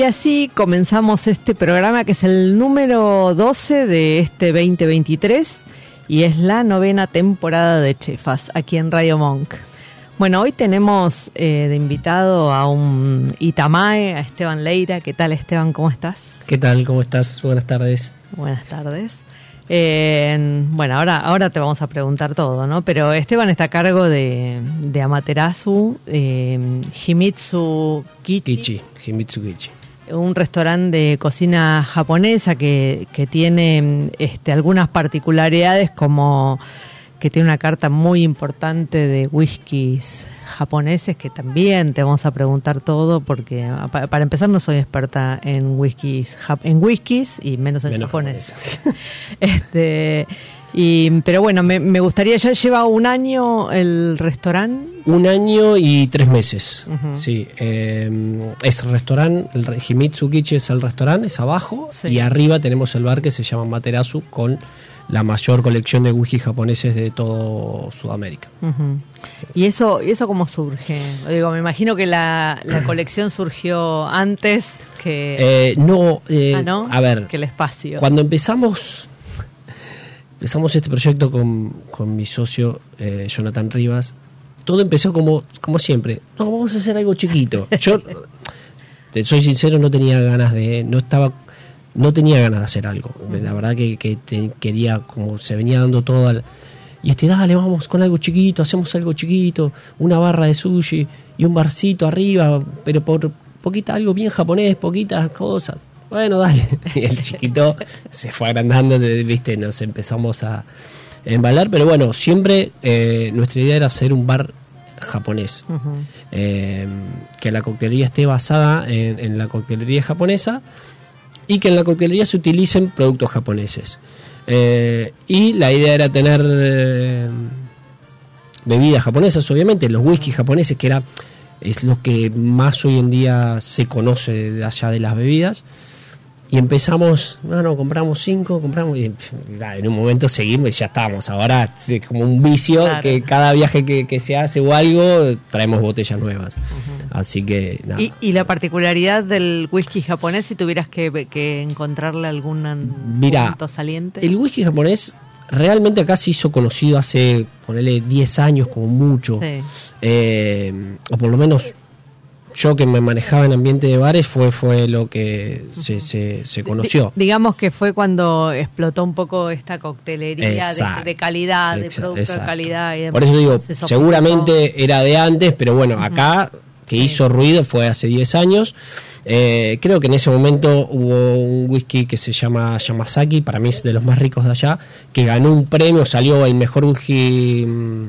Y así comenzamos este programa que es el número 12 de este 2023 y es la novena temporada de Chefas aquí en Radio Monk. Bueno, hoy tenemos eh, de invitado a un Itamae, a Esteban Leira. ¿Qué tal Esteban? ¿Cómo estás? ¿Qué tal? ¿Cómo estás? Buenas tardes. Buenas tardes. Eh, bueno, ahora, ahora te vamos a preguntar todo, ¿no? Pero Esteban está a cargo de, de Amaterasu, eh, Himitsu Kichi, Kichi, Himitsu Kichi. Un restaurante de cocina japonesa que, que tiene este, algunas particularidades como que tiene una carta muy importante de whiskies japoneses que también te vamos a preguntar todo porque ah, pa- para empezar no soy experta en whiskies en whiskies y menos en Menos japonés. Este y pero bueno me, me gustaría ya lleva un año el restaurante Un año y tres meses. Sí, eh, es restaurante, el Himitsu Kichi es el restaurante, es abajo, Sí. y arriba tenemos el bar que se llama Materasu con la mayor colección de whisky japoneses de todo Sudamérica. ¿Y eso, y eso cómo surge? Digo, me imagino que la, la colección surgió antes que, Eh, no, eh, ah, ¿no? a ver, que el espacio. Cuando empezamos empezamos este proyecto con, con mi socio eh, Jonathan Rivas, todo empezó como, como siempre. No, vamos a hacer algo chiquito. Yo, te soy sincero, no tenía ganas de. No estaba. No tenía ganas de hacer algo. La verdad que, que te- quería, como se venía dando todo al- Y este, dale, vamos con algo chiquito, hacemos algo chiquito, una barra de sushi y un barcito arriba, pero por poquita, algo bien japonés, poquitas cosas. Bueno, dale. Y el chiquito se fue agrandando, viste, nos empezamos a embalar, pero bueno, siempre eh, nuestra idea era hacer un bar japonés. Eh, que la coctelería esté basada en, en la coctelería japonesa y que en la coctelería se utilicen productos japoneses. Eh, y la idea era tener eh, bebidas japonesas, obviamente, los whisky japoneses, que era es lo que más hoy en día se conoce de allá de las bebidas. Y empezamos, bueno, compramos cinco, compramos, y nada, en un momento seguimos y ya estamos. Ahora es como un vicio Claro. que cada viaje que, que se hace o algo, traemos botellas nuevas. Así que, nada. ¿Y, y la particularidad del whisky japonés, si tuvieras que, que encontrarle algún Mira, punto saliente. El whisky japonés realmente acá se hizo conocido hace, ponele, 10 años como mucho. Sí. Eh, o por lo menos yo que me manejaba en ambiente de bares fue, fue lo que se, se, se conoció. Di- digamos que fue cuando explotó un poco esta coctelería de, Exacto. de calidad, de producto de calidad. Y demás. Por eso digo, Se seguramente era de antes, pero bueno, acá que hizo ruido fue hace 10 años. Eh, creo que en ese momento hubo un whisky que se llama Yamazaki, para mí es de los más ricos de allá, que ganó un premio, salió el mejor whisky, mm,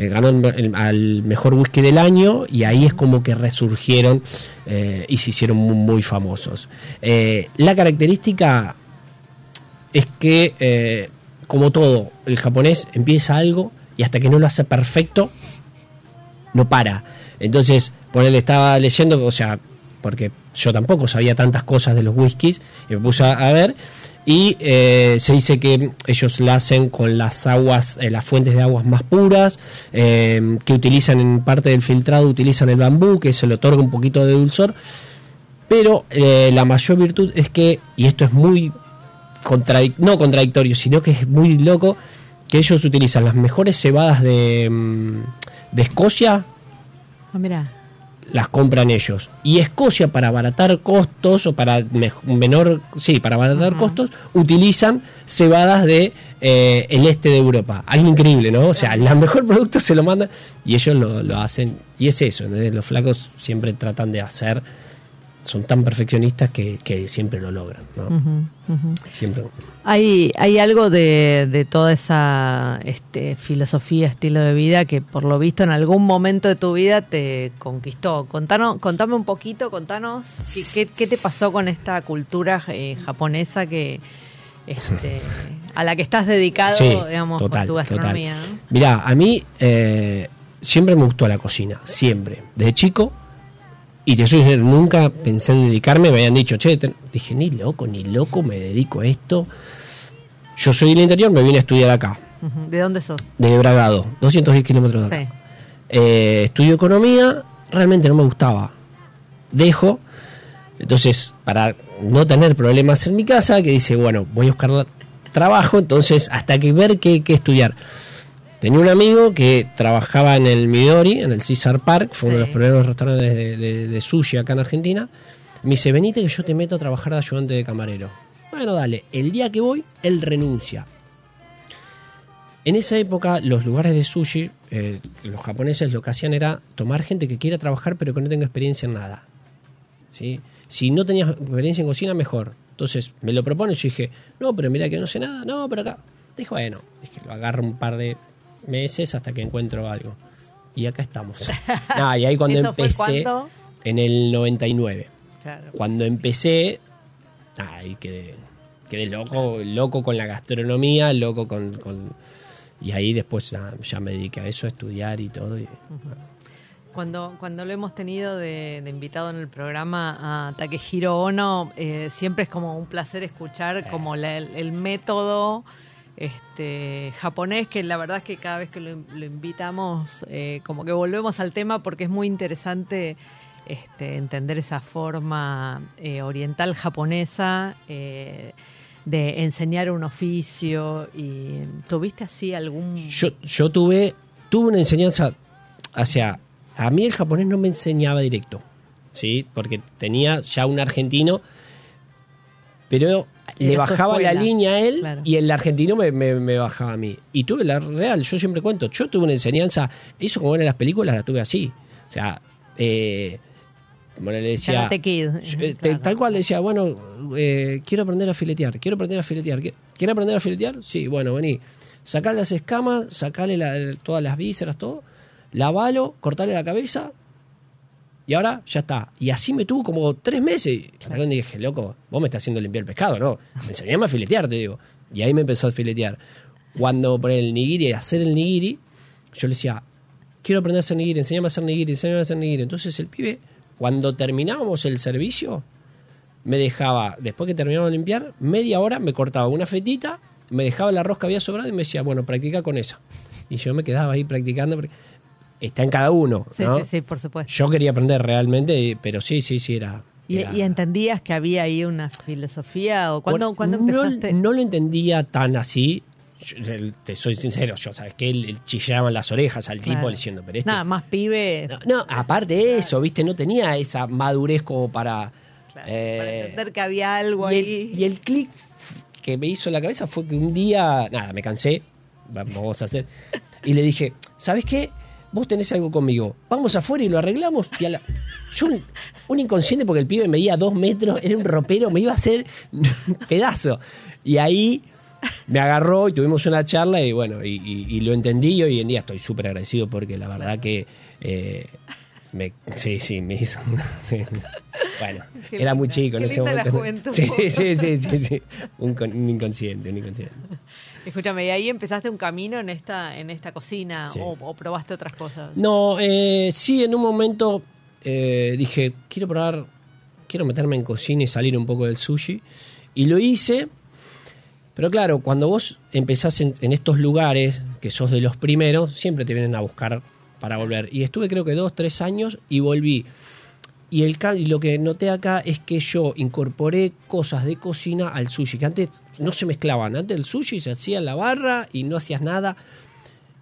eh, ganó el- al mejor whisky del año y ahí es como que resurgieron eh, y se hicieron muy, famosos. Eh, la característica es que, eh, como todo, el japonés empieza algo y hasta que no lo hace perfecto, no para. Entonces, por él estaba leyendo, o sea, porque yo tampoco sabía tantas cosas de los whiskies, y me puse a ver, y eh, se dice que ellos la hacen con las aguas, eh, las fuentes de aguas más puras, eh, que utilizan en parte del filtrado, utilizan el bambú, que se le otorga un poquito de dulzor, pero la mayor virtud es que, y esto es muy contradic no contradictorio, sino que es muy loco, que ellos utilizan las mejores cebadas de, mm, de Escocia, Ah, mira. Las compran ellos. Y Escocia, para abaratar costos o para menor, sí, para abaratar costos, utilizan cebadas de eh, el este de Europa. Algo increíble, ¿no? O sea, el mejor producto se lo mandan y ellos lo, lo hacen. Y es eso, los flacos siempre tratan de hacer, son tan perfeccionistas que, que siempre lo logran, ¿no? Siempre. Hay, hay algo de, de toda esa este, filosofía, estilo de vida que por lo visto en algún momento de tu vida te conquistó. Contanos, contame un poquito, contanos qué, qué, qué te pasó con esta cultura eh, japonesa que este, a la que estás dedicado, Sí, digamos, total, por tu gastronomía. ¿no? Mirá, a mí eh, siempre me gustó la cocina, siempre. Desde chico, y te soy nunca pensé en dedicarme, me habían dicho, che, te-". dije, ni loco, ni loco, me dedico a esto. Yo soy del interior, me vine a estudiar acá. ¿De dónde sos? de Bragado, 210 kilómetros de acá. Sí. Eh, estudio economía, realmente no me gustaba. Dejo, entonces, para no tener problemas en mi casa, que dice, bueno, voy a buscar trabajo, entonces, hasta que ver qué, qué estudiar. Tenía un amigo que trabajaba en el Midori, en el Caesar Park, fue uno de los primeros restaurantes de, de- de sushi acá en Argentina. Me dice, venite que yo te meto a trabajar de ayudante de camarero. Bueno, dale, el día que voy, él renuncia. En esa época, los lugares de sushi, eh, los japoneses lo que hacían era tomar gente que quiera trabajar pero que no tenga experiencia en nada. ¿sí? Si no tenías experiencia en cocina, mejor. Entonces me lo propone y yo dije, no, pero mira que no sé nada, no, pero acá. Dije, bueno, dije, lo agarro un par de meses hasta que encuentro algo. Y acá estamos. Nah, y ahí cuando ¿Eso fue empecé, en el 99 Claro. cuando empecé, ahí quedé, quedé loco, loco con la gastronomía, loco con... con- y ahí después ya, ya me dediqué a eso, a estudiar y todo. y- Cuando, cuando lo hemos tenido de, de invitado en el programa a Takehiro Ono, eh, siempre es como un placer escuchar como la- el, el método este, japonés, que la verdad es que cada vez que lo, invitamos, eh, como que volvemos al tema porque es muy interesante este, entender esa forma eh, oriental japonesa. eh, de enseñar un oficio y tuviste así algún Yo, yo tuve, tuve una enseñanza, sea, a mí el japonés no me enseñaba directo, ¿sí? Porque tenía ya un argentino, pero le bajaba la línea a él claro. y el argentino me, me- me bajaba a mí. Y tuve la real, yo siempre cuento, yo tuve una enseñanza, eso como en las películas la tuve así. O sea, eh, como le decía... Kid, Yo, eh, claro. Tal cual le decía, bueno, eh, quiero aprender a filetear, quiero aprender a filetear. ¿Qui- ¿Quiere aprender a filetear? Sí, bueno, vení. Sacale las escamas, sacale la- todas las vísceras, todo, lavalo, cortale la cabeza y ahora ya está. Y así me tuvo como tres meses. Y hasta que dije, loco, vos me estás haciendo limpiar el pescado, ¿no? Me enseñame a filetear, te digo. Y ahí me empezó a filetear. Cuando por el nigiri, hacer el nigiri, yo le decía, quiero aprender a hacer nigiri, enseñame a hacer nigiri, enseñame a hacer nigiri. Entonces el pibe, cuando terminábamos el servicio, me dejaba, después que terminábamos de limpiar, media hora me cortaba una fetita, me dejaba el arroz que había sobrado y me decía, bueno, practica con esa. Y yo me quedaba ahí practicando. Está en cada uno, Sí, ¿no? sí, sí, por supuesto. Yo quería aprender realmente, pero sí, sí, sí, era... ¿Y, era- y entendías que había ahí una filosofía? ¿O cuándo, Bueno, cuándo empezaste? No, lo entendía tan así. Yo, te soy sincero, yo, ¿sabes que Él, él chillaba en las orejas al tipo diciendo, pero este... Nada, más pibe. No, no, aparte de eso, ¿viste? No tenía esa madurez como para... Claro, eh, para entender que había algo y ahí. el, y el clic que me hizo en la cabeza fue que un día, nada, me cansé, vamos a hacer, y le dije, ¿sabes qué? Vos tenés algo conmigo, vamos afuera y lo arreglamos. Y a la- yo, un, un inconsciente, porque el pibe medía dos metros, era un ropero, me iba a hacer un pedazo. Y ahí me agarró y tuvimos una charla y bueno, y, y- y lo entendí y hoy en día estoy súper agradecido porque la verdad que... eh, me, sí, sí, me hizo. sí, sí. Bueno, Qué era muy chico en ese la momento. juventud. Sí, sí, sí, sí, sí. Un, un inconsciente, un inconsciente. Escúchame, y ahí empezaste un camino en esta, en esta cocina Sí. o, o probaste otras cosas. No, eh, sí, en un momento eh, dije, quiero probar, quiero meterme en cocina y salir un poco del sushi. Y lo hice, pero claro, cuando vos empezás en, en estos lugares, que sos de los primeros, siempre te vienen a buscar para volver. Y estuve creo que dos, tres años y volví. Y, el, y lo que noté acá es que yo incorporé cosas de cocina al sushi, que antes no se mezclaban. Antes el sushi se hacía en la barra y no hacías nada.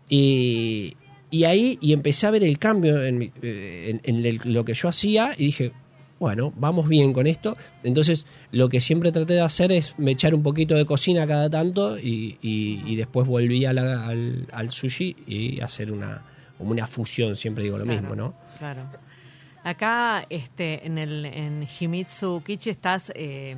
Y, y ahí y empecé a ver el cambio en, eh, en- en el- lo que yo hacía y dije, bueno, vamos bien con esto. Entonces, lo que siempre traté de hacer es me echar un poquito de cocina cada tanto y, y- y después volví a la- al, al sushi y hacer una, como una fusión, siempre digo lo Claro, mismo, ¿no? Claro. Acá en el en Himitsu Kichi estás eh,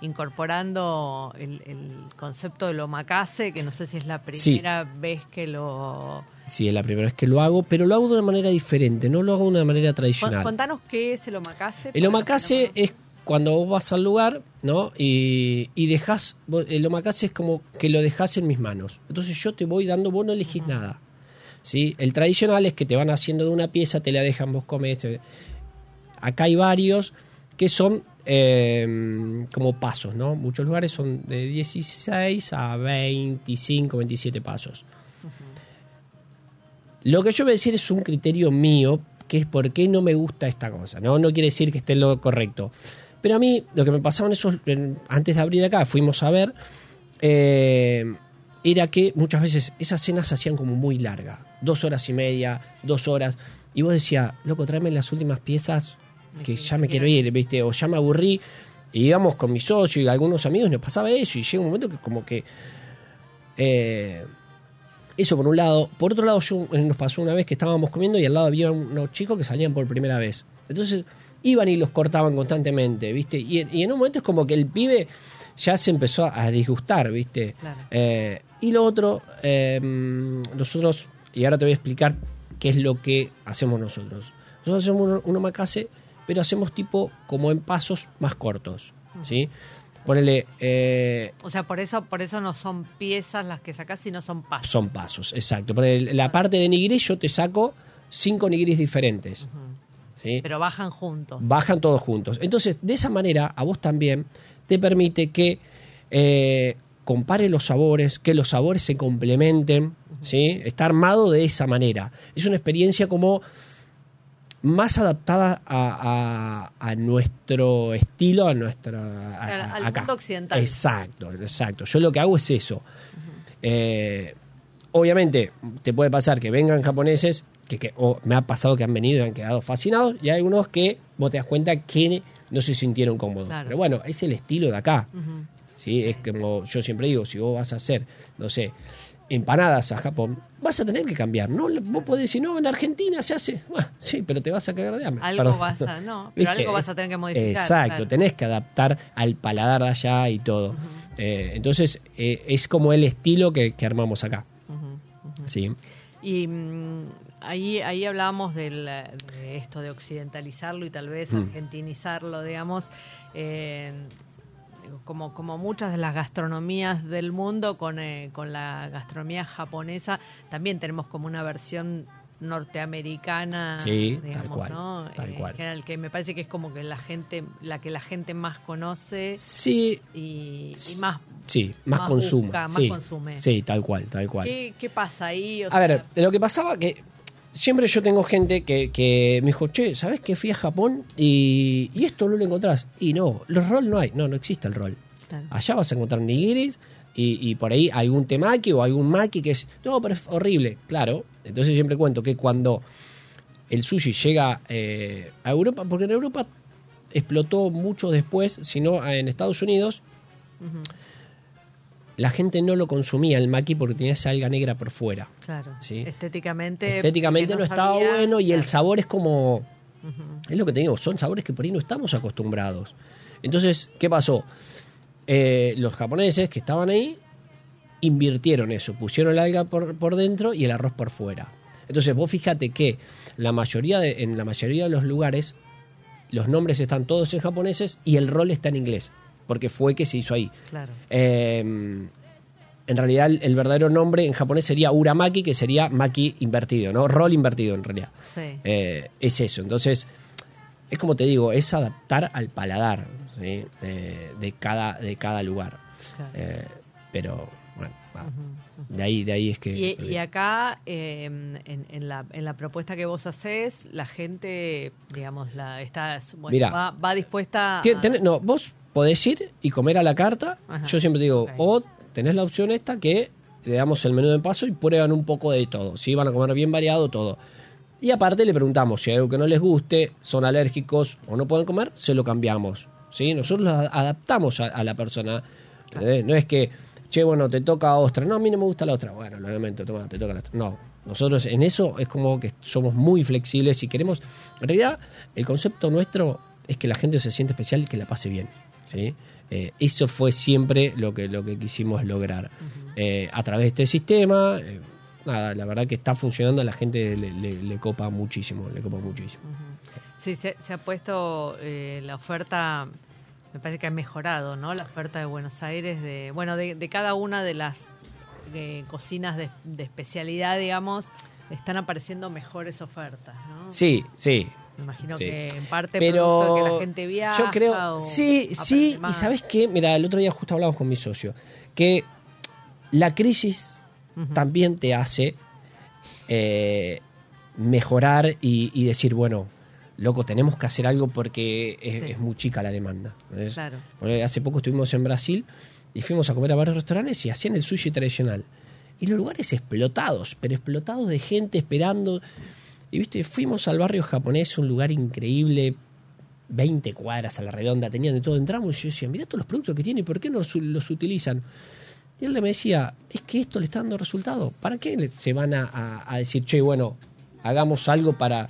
incorporando el, el concepto del omakase, que no sé si es la Sí. primera vez que lo... Sí, es la primera vez que lo hago, pero lo hago de una manera diferente, no lo hago de una manera tradicional. Contanos qué es el omakase. El omakase es cuando vos vas al lugar, ¿no? Y, y dejas, el omakase es como que lo dejas en mis manos. Entonces yo te voy dando, vos no elegís nada. ¿Sí? El tradicional es que te van haciendo de una pieza, te la dejan, vos comes. te- Acá hay varios que son eh, como pasos, ¿no? Muchos lugares son de 16 a 25, 27 pasos. Lo que yo voy a decir es un criterio mío, que es por qué no me gusta esta cosa. No, no quiere decir que esté lo correcto. Pero a mí, lo que me pasaba en esos, en- antes de abrir acá, fuimos a ver, eh, era que muchas veces esas cenas se hacían como muy largas. Dos horas y media, dos horas. Y vos decías, loco, tráeme las últimas piezas que ya me quiero ir, ¿viste? O ya me aburrí. Y íbamos con mi socio y algunos amigos, nos pasaba eso. Y llega un momento que como que... eh, eso por un lado. Por otro lado, yo, eh, nos pasó una vez que estábamos comiendo y al lado había unos chicos que salían por primera vez. Entonces iban y los cortaban constantemente, ¿viste? Y, en- y en un momento es como que el pibe ya se empezó a disgustar, ¿viste? Claro. Eh, y lo otro, eh, nosotros, y ahora te voy a explicar qué es lo que hacemos nosotros. Nosotros hacemos un, omakase, pero hacemos tipo como en pasos más cortos, ¿sí? Ponele, eh, O sea, por eso, por eso no son piezas las que sacás, sino son pasos. son pasos, exacto. Ponele, la parte de nigiri yo te saco cinco nigiris diferentes, ¿sí? Pero bajan juntos. bajan todos juntos. Entonces, de esa manera, a vos también te permite que eh, compare los sabores, que los sabores se complementen, ¿sí? Está armado de esa manera. Es una experiencia como más adaptada a, a- a nuestro estilo, a nuestra... a- Al- al acá. mundo occidental. Exacto, exacto. Yo lo que hago es eso. Eh, obviamente, te puede pasar que vengan japoneses, que, me ha pasado que han venido y han quedado fascinados, y hay algunos que vos te das cuenta que no se sintieron cómodos. Claro. Pero bueno, es el estilo de acá. ¿sí? Es como yo siempre digo, si vos vas a hacer, no sé, empanadas a Japón, vas a tener que cambiar. No, vos podés decir, no, en Argentina se hace. Bueno, sí, pero te vas a cagar de hambre. Algo Perdón. vas a- no, pero algo vas a tener que modificar, Exacto, claro. tenés que adaptar al paladar de allá y todo. Eh, entonces, eh, es como el estilo que, que armamos acá. Sí. Y mm, ahí, ahí hablábamos del, de esto de occidentalizarlo y tal vez Mm. argentinizarlo, digamos, eh, como, como muchas de las gastronomías del mundo, con, eh, con la gastronomía japonesa, también tenemos como una versión norteamericana, Sí, tal digamos, cual, ¿no? tal Eh, cual. en general, que me parece que es como que la gente, la que la gente más conoce Sí, y, y más... sí, más, Más consumo. busca, más sí, consume. Sí, tal cual, tal cual. ¿Qué, qué pasa ahí? O A ver, lo que pasaba que siempre yo tengo gente que, que me dijo, che, ¿sabes que fui a Japón y, y esto no lo encontrás? Y no, los rol no hay, no, no existe el rol. Claro. Allá vas a encontrar nigiris y, y por ahí algún temaki o algún maki que es, no, pero es horrible. Claro, entonces siempre cuento que cuando el sushi llega eh, a Europa, porque en Europa explotó mucho después, sino en Estados Unidos, la gente no lo consumía el maki porque tenía esa alga negra por fuera. Claro. Sí. Estéticamente. Estéticamente no, estaba sabía- bueno y el sabor es como... Es lo que te digo, son sabores que por ahí no estamos acostumbrados. Entonces, ¿qué pasó? Eh, los japoneses que estaban ahí invirtieron eso, pusieron el alga por, por dentro y el arroz por fuera. Entonces, vos fíjate que la mayoría de- en la mayoría de los lugares los nombres están todos en japoneses y el rol está en inglés, porque fue que se hizo ahí. Claro. Eh, en realidad el, el verdadero nombre en japonés sería uramaki, que sería maki invertido, ¿no? Rol invertido en realidad. Sí. Eh, es eso. Entonces, es como te digo, es adaptar al paladar ¿sí? Eh, de, cada, de cada lugar. Claro. Eh, pero, bueno, Ah, De ahí, de ahí es que. Y, y acá, eh, en, en la, en la propuesta que vos haces, la gente, digamos, la está, bueno, Mirá. va, va dispuesta a... tenés- no, vos podés ir y comer a la carta. Ajá. Yo siempre digo, o tenés la opción esta que le damos el menú de paso y prueban un poco de todo. Si van a comer bien variado, todo. Y aparte le preguntamos si hay algo que no les guste, son alérgicos o no pueden comer, se lo cambiamos. ¿sí? Nosotros lo adaptamos a, a la persona. ¿entendés? No es que, che, bueno, te toca ostra. No, a mí no me gusta la ostra. Bueno, lo lamento, toma, te toca la ostra. No, nosotros en eso es como que somos muy flexibles y queremos... En realidad, el concepto nuestro es que la gente se siente especial y que la pase bien. ¿sí? Eh, eso fue siempre lo que, lo que quisimos lograr. Eh, a través de este sistema, eh, nada, la verdad que está funcionando, a la gente le, le- le copa muchísimo, le copa muchísimo. Sí, se, se ha puesto la oferta, me parece que ha mejorado, ¿no? La oferta de Buenos Aires, de bueno, de, de cada una de las eh, cocinas de, de especialidad, digamos, están apareciendo mejores ofertas, ¿no? Sí, sí. Me imagino Sí. que en parte Pero producto de que la gente viaja. yo creo, o sí, sí, y sabes qué, mira, el otro día justo hablamos con mi socio, que la crisis también te hace eh, mejorar y, y decir, bueno, loco, tenemos que hacer algo porque es, Sí. es muy chica la demanda. Claro. Bueno, hace poco estuvimos en Brasil y fuimos a comer a varios restaurantes y hacían el sushi tradicional. Y los lugares explotados, pero explotados de gente esperando. Y viste, fuimos al barrio japonés, un lugar increíble, 20 cuadras a la redonda, tenían de todo. Entramos y yo decía, mirá todos los productos que tiene, ¿por qué no los, utilizan? Y él me decía, es que esto le está dando resultado. ¿Para qué se van a, a- a decir, che, bueno, hagamos algo para...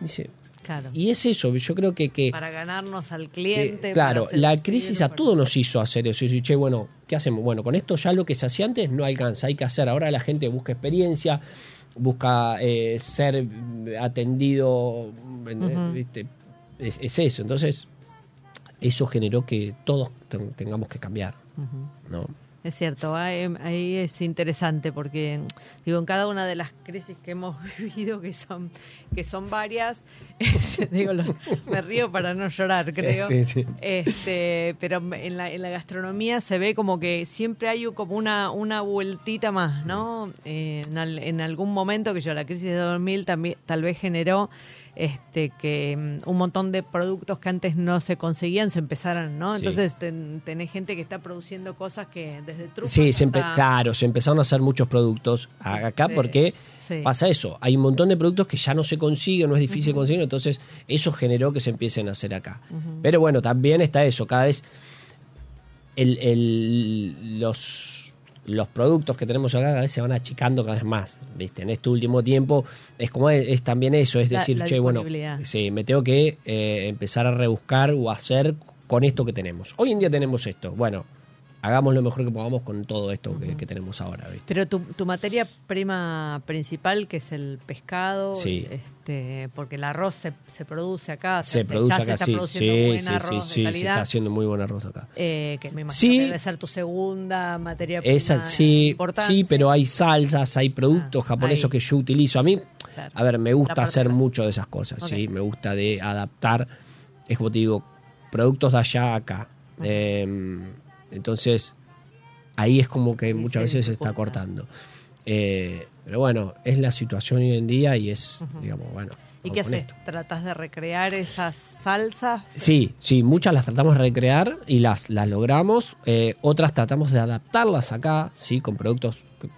Dice, Claro. y es eso, yo creo que... que para ganarnos al cliente. claro, la crisis a todos nos hizo hacer eso. Y decir, che, bueno, ¿qué hacemos? Bueno, con esto ya lo que se hacía antes no alcanza, hay que hacer. Ahora la gente busca experiencia, busca eh, ser atendido, ¿viste? Es, es eso. Entonces, eso generó que todos ten- tengamos que cambiar. ¿no? Es cierto, ahí, es interesante porque digo en cada una de las crisis que hemos vivido que son que son varias, digo lo- me río para no llorar creo, Sí, sí. este, pero en la, en la gastronomía se ve como que siempre hay como una una vueltita más, ¿no? Eh, en, al- en algún momento que yo la crisis de 2000 también tal vez generó este que mm, un montón de productos que antes no se conseguían se empezaran, ¿no? Sí. Entonces ten- tenés gente que está produciendo cosas que desde trufas Sí, se empe- hasta- claro, se empezaron a hacer muchos productos acá porque sí. pasa eso. Hay un montón de productos que ya no se consiguen, no es difícil conseguir, entonces eso generó que se empiecen a hacer acá. Pero bueno, también está eso, cada vez el, el- los, los productos que tenemos acá cada vez se van achicando cada vez más. ¿viste? En este último tiempo es como es, es también eso, es La- decir, la che, bueno, sí, me tengo que eh, empezar a rebuscar o hacer con esto que tenemos. Hoy en día tenemos esto, bueno, hagamos lo mejor que podamos con todo esto que, que tenemos ahora. ¿viste? Pero tu, tu materia prima principal, que es el pescado, Sí. este, porque el arroz se, se produce acá, Se produce ya se acá, está sí, produciendo sí, buen sí, arroz sí, de sí, se está haciendo muy buen arroz acá. eh, que me imagino Sí. que debe ser tu segunda materia prima Esa, sí, importante. sí, pero hay salsas, hay productos Ah, japoneses ahí. que yo utilizo. A mí, Claro. a ver, me gusta hacer mucho de esas cosas. ¿sí? Me gusta de adaptar, es como te digo, productos de allá a acá. Eh, entonces, ahí es como que muchas veces se está cortando. Eh, pero bueno, es la situación hoy en día y es, digamos, bueno. ¿Y qué haces? esto. ¿Tratas de recrear esas salsas? Sí, sí, muchas las tratamos de recrear y las, las logramos. Eh, otras tratamos de adaptarlas acá, sí, con productos que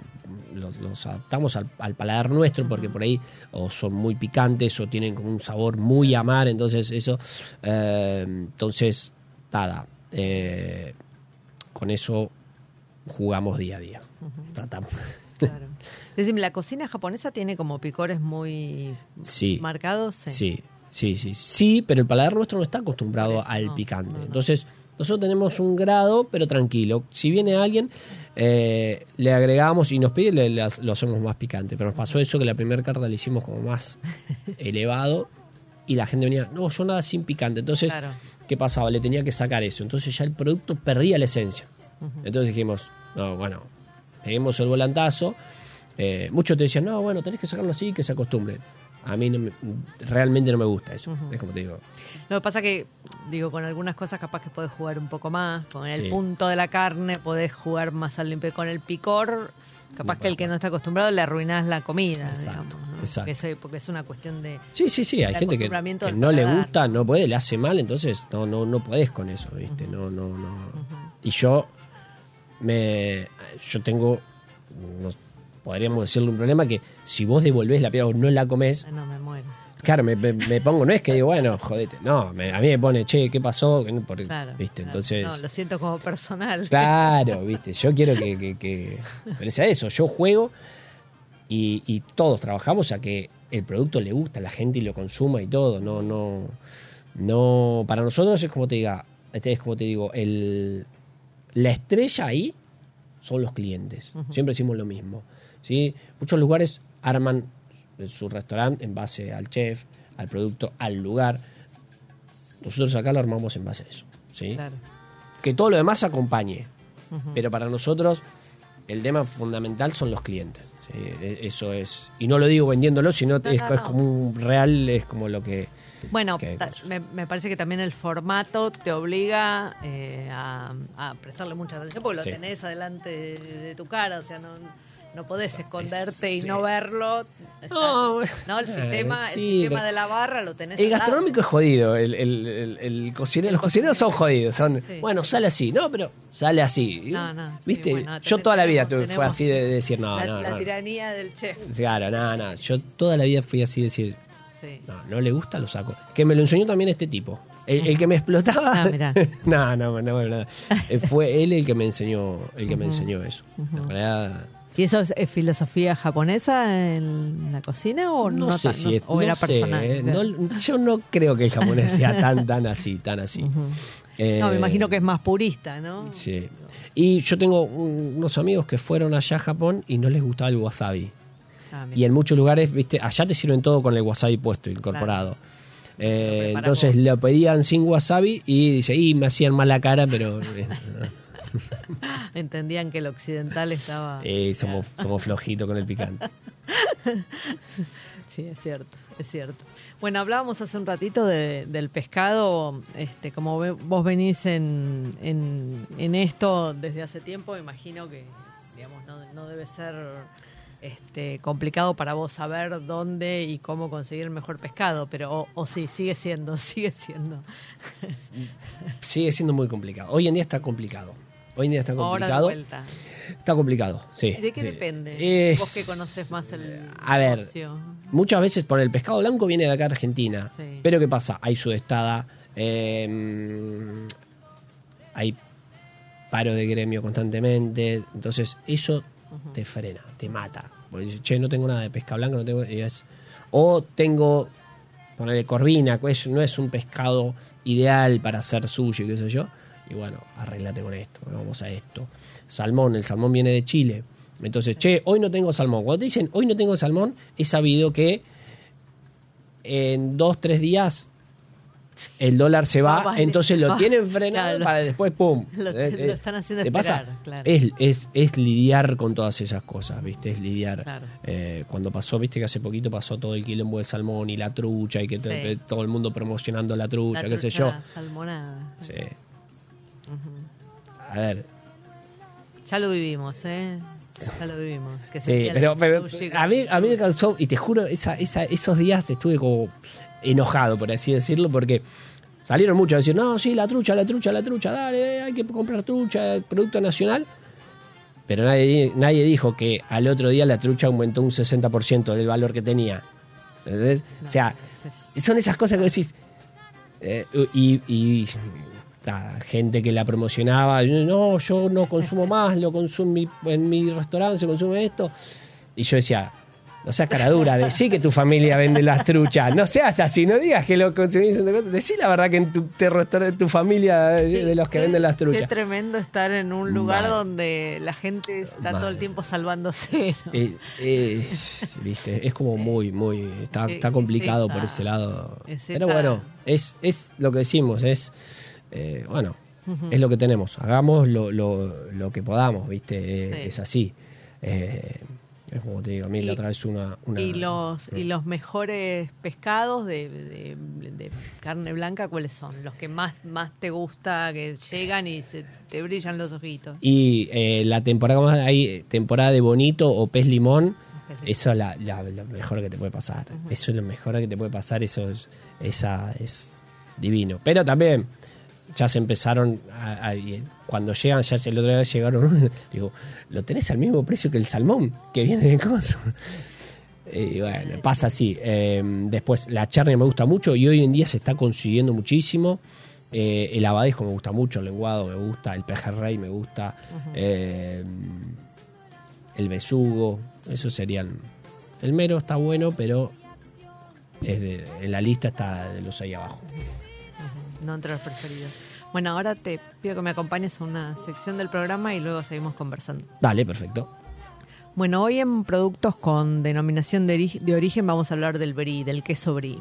los, los adaptamos al, al paladar nuestro porque por ahí o son muy picantes o tienen como un sabor muy amar, entonces eso, eh, entonces nada, eh, con eso jugamos día a día, tratamos. Claro. Decime, ¿la cocina japonesa tiene como picores muy Sí. marcados? Sí, sí, sí, sí, pero el paladar nuestro no está acostumbrado al no, picante. no, no. Entonces, nosotros tenemos un grado, pero tranquilo. Si viene alguien, eh, le agregamos y nos pide, le- le- lo hacemos más picante. Pero nos pasó eso que la primera carta le hicimos como más elevado y la gente venía, no, yo nada sin picante. Entonces, Claro. ¿Qué pasaba? Le tenía que sacar eso. Entonces ya el producto perdía la esencia. Entonces dijimos, no, bueno, peguemos el volantazo. Eh, muchos te decían, no, bueno, tenés que sacarlo así que se acostumbren. A mí no me- realmente no me gusta eso. Es como te digo. Lo que pasa que, digo, con algunas cosas capaz que podés jugar un poco más. Con el Sí. punto de la carne podés jugar más al limpio. Con el picor, capaz que el que no está acostumbrado le arruinás la comida, Exacto, digamos. porque es una cuestión de... Sí, sí, sí, hay gente que, no le gusta, no puede, le hace mal, entonces no no no podés con eso, ¿viste? No no no. Y yo me yo tengo no- podríamos decirle un problema que si vos devolvés la piedra o no la comés, No, me muero. Claro, me, pongo, no es que digo, bueno, jodete, no, me- a mí me pone, che, ¿qué pasó? Claro. ¿Viste? claro. Entonces, No, lo siento como personal. Claro, viste, yo quiero que, que, que pero sea eso, yo juego y, y todos trabajamos a que el producto le gusta a la gente y lo consuma y todo, no, no, no, para nosotros es como te diga, este es como te digo, el, la estrella ahí son los clientes, siempre decimos lo mismo, ¿sí? Muchos lugares arman su- restaurante en base al chef, al producto, al lugar, nosotros acá lo armamos en base a eso, ¿sí? Claro. que todo lo demás acompañe. Pero para nosotros el tema fundamental son los clientes. Sí, e- eso es. Y no lo digo vendiéndolo, sino No, es, no, es como un real, es como lo que. Bueno, que- me, me parece que también el formato te obliga eh, a, a prestarle mucha atención porque lo Sí. tenés adelante de, de tu cara, o sea, no, no podés esconderte y sí. no verlo. Está- No, No, el eh, sistema, el sistema pero- de la barra lo tenés El al lado. gastronómico es jodido, el, el, el- el cocinero, los cocineros son jodidos, son, Sí. bueno, sale así, no, pero sale así. No, no, sí, ¿Viste? bueno, yo toda la vida tenemos- fue así de decir, no, la, no, la no. tiranía del chef. Claro, no, no, yo toda la vida fui así de decir, Sí. no, no le gusta, lo saco. Que me lo enseñó también este tipo. El, el que me explotaba. Ah, mirá. no, no, no, no. Eh, Fue él el que me enseñó, el que me enseñó eso. En realidad, ¿Y eso es, es filosofía japonesa en la cocina o no, no, sé tan- si no- es, o era sé, personal? eh, no- yo no creo que el japonés sea tan, tan así, tan así. Eh, no, me imagino que es más purista, ¿no? Sí. Y yo tengo un- unos amigos que fueron allá a Japón y no les gustaba el wasabi. Ah. Y en muchos lugares, viste, allá te sirven todo con el wasabi puesto, incorporado. Eh, Lo entonces vos. lo pedían sin wasabi y dice, y me hacían mala cara, pero eh, Entendían que el occidental estaba... eh, somos, somos flojitos con el picante. Sí, es cierto, es cierto. Bueno, hablábamos hace un ratito de- del pescado, este, como ve- vos venís en, en, en esto desde hace tiempo, imagino que, digamos, no, no debe ser este, complicado para vos saber dónde y cómo conseguir el mejor pescado, pero o, o sí, sigue siendo, sigue siendo. Sigue siendo muy complicado. Hoy en día está complicado. Hoy en día está Ahora de complicado. vuelta. Está complicado, sí. ¿Y de qué sí. depende? Es- Vos que conoces más el A ver, negocio. Muchas veces por el pescado blanco viene de acá a Argentina. Sí. Pero ¿qué pasa? Hay sudestada, eh, hay paro de gremio constantemente. Entonces eso te frena, te mata. Porque dices, che, no tengo nada de pescado blanco, no tengo... es- o tengo, ponerle corvina, no es un pescado ideal para hacer sushi, qué sé yo. Y bueno, arreglate con esto, vamos a esto. Salmón, el salmón viene de Chile. Entonces, che, hoy no tengo salmón. Cuando te dicen hoy no tengo salmón, es sabido que en dos, tres días el dólar se va, entonces lo Va. tienen frenado Claro, para después, ¡pum! lo- lo están haciendo ¿te esperar, pasa? claro. Es, es, es lidiar con todas esas cosas, ¿viste? Es lidiar. Claro. Eh, cuando pasó, viste que hace poquito pasó todo el quilombo de salmón y la trucha y que Sí. todo el mundo promocionando la trucha, La qué sé yo. salmonada. Sí. A ver, Ya lo vivimos, ¿eh? Ya lo vivimos. Que Sí, pero, a, mí, a mí me causó, y te juro, esa, esa, esos días estuve como enojado, por así decirlo, porque salieron muchos a decir, no, sí, la trucha, la trucha, la trucha, dale, hay que comprar trucha, producto nacional. Pero nadie, nadie dijo que al otro día la trucha aumentó un 60% del valor que tenía. ¿Entendés? No, o sea, son esas cosas que decís. eh, y, y nada, gente que la promocionaba, no, yo no consumo más, lo consumo en mi, en mi restaurante, se consume esto. Y yo decía, no seas cara dura, decí que tu familia vende las truchas, no seas así, no digas que lo consumís en tu Decí la verdad que en tu, te tu familia de, de los que Qué- venden las truchas. tremendo estar en un lugar Mal. donde la gente está todo el tiempo salvándose. ¿no? Eh, es, viste, es como muy, muy, está, Eh, está complicado es por ese lado. es Pero bueno, es, es lo que decimos, es, eh, bueno, es lo que tenemos, hagamos lo, lo, lo que podamos, viste, Eh, Sí. es así. Eh, Es como te digo, a mí la Y- otra vez una... una ¿Y los, y los mejores pescados de, de- de carne blanca cuáles son? Los que más, más te gusta, que llegan y se te brillan los ojitos. Y eh, la temporada hay temporada de bonito o pez limón. Pez limón. Eso es la, la- lo mejor que te puede pasar. Eso es lo mejor que te puede pasar. Eso es, esa es divino. Pero también ya se empezaron a, cuando llegan, ya el otro día llegaron, digo, lo tenés al mismo precio que el salmón que viene de coso. Y bueno, pasa así. Eh, después, la charne me gusta mucho y hoy en día se está consiguiendo muchísimo. Eh, el abadejo me gusta mucho, el lenguado me gusta, el pejerrey me gusta, eh, el besugo, esos serían. El mero está bueno, pero es de- en la lista está de los ahí abajo. No entre los preferidos. Bueno, ahora te pido que me acompañes a una sección del programa y luego seguimos conversando. Dale, perfecto. Bueno, hoy en productos con denominación de, ori- de origen vamos a hablar del brie, del queso brie.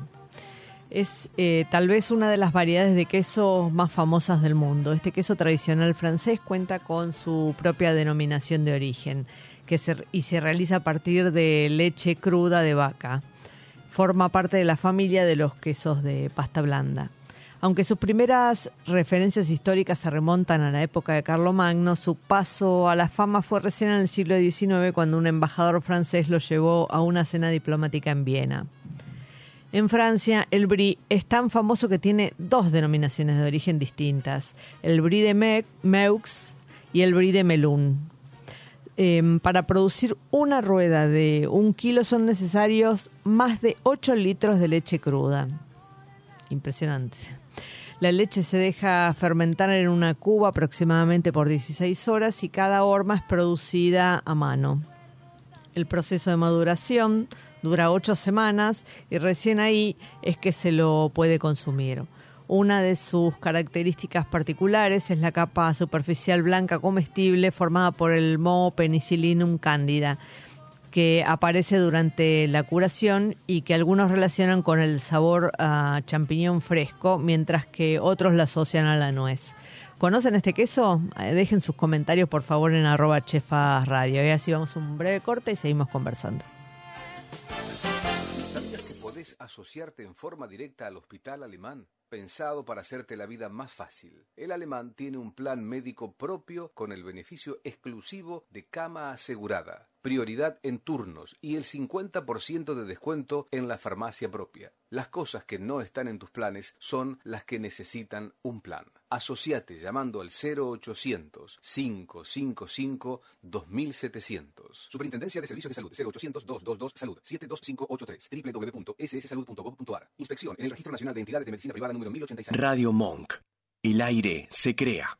Es eh, tal vez una de las variedades de queso más famosas del mundo. Este queso tradicional francés cuenta con su propia denominación de origen que se, y se realiza a partir de leche cruda de vaca. Forma parte de la familia de los quesos de pasta blanda. Aunque sus primeras referencias históricas se remontan a la época de Carlomagno, su paso a la fama fue recién en el siglo XIX cuando un embajador francés lo llevó a una cena diplomática en Viena. En Francia, el brie es tan famoso que tiene dos denominaciones de origen distintas, el brie de Me- Meux y el brie de Melun. Em, para producir una rueda de un kilo son necesarios más de 8 litros de leche cruda. Impresionante. La leche se deja fermentar en una cuba aproximadamente por 16 horas y cada horma es producida a mano. El proceso de maduración dura 8 semanas y recién ahí es que se lo puede consumir. Una de sus características particulares es la capa superficial blanca comestible formada por el moho penicillinum candida, que aparece durante la curación y que algunos relacionan con el sabor a champiñón fresco, mientras que otros la asocian a la nuez. ¿Conocen este queso? Eh, Dejen sus comentarios por favor en arroba chefas radio. Y así vamos a un breve corte y seguimos conversando. ¿Sabías que podés asociarte en forma directa al Hospital Alemán? Pensado para hacerte la vida más fácil. El alemán tiene un plan médico propio con el beneficio exclusivo de cama asegurada, prioridad en turnos y el 50% de descuento en la farmacia propia. Las cosas que no están en tus planes son las que necesitan un plan. Asociate llamando al 0800 555 2700. Superintendencia de Servicios de Salud 0800 222 Salud 72583 www.sssalud.gov.ar. Inspección en el Registro Nacional de Entidades de Medicina Privada número 1086. Radio Monk. El aire se crea.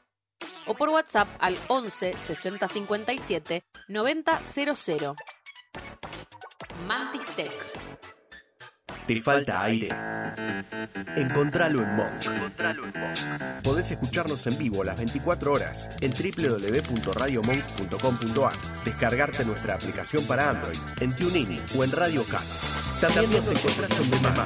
o por WhatsApp al 11 60 57 90 00. Mantis Tech. ¿Te falta aire? Encontralo en Monk. Podés escucharnos en vivo las 24 horas en www.radiomonk.com.ar. Descargarte nuestra aplicación para Android en TuneIn o en Radio Cat. También nos encontrás en Memamá,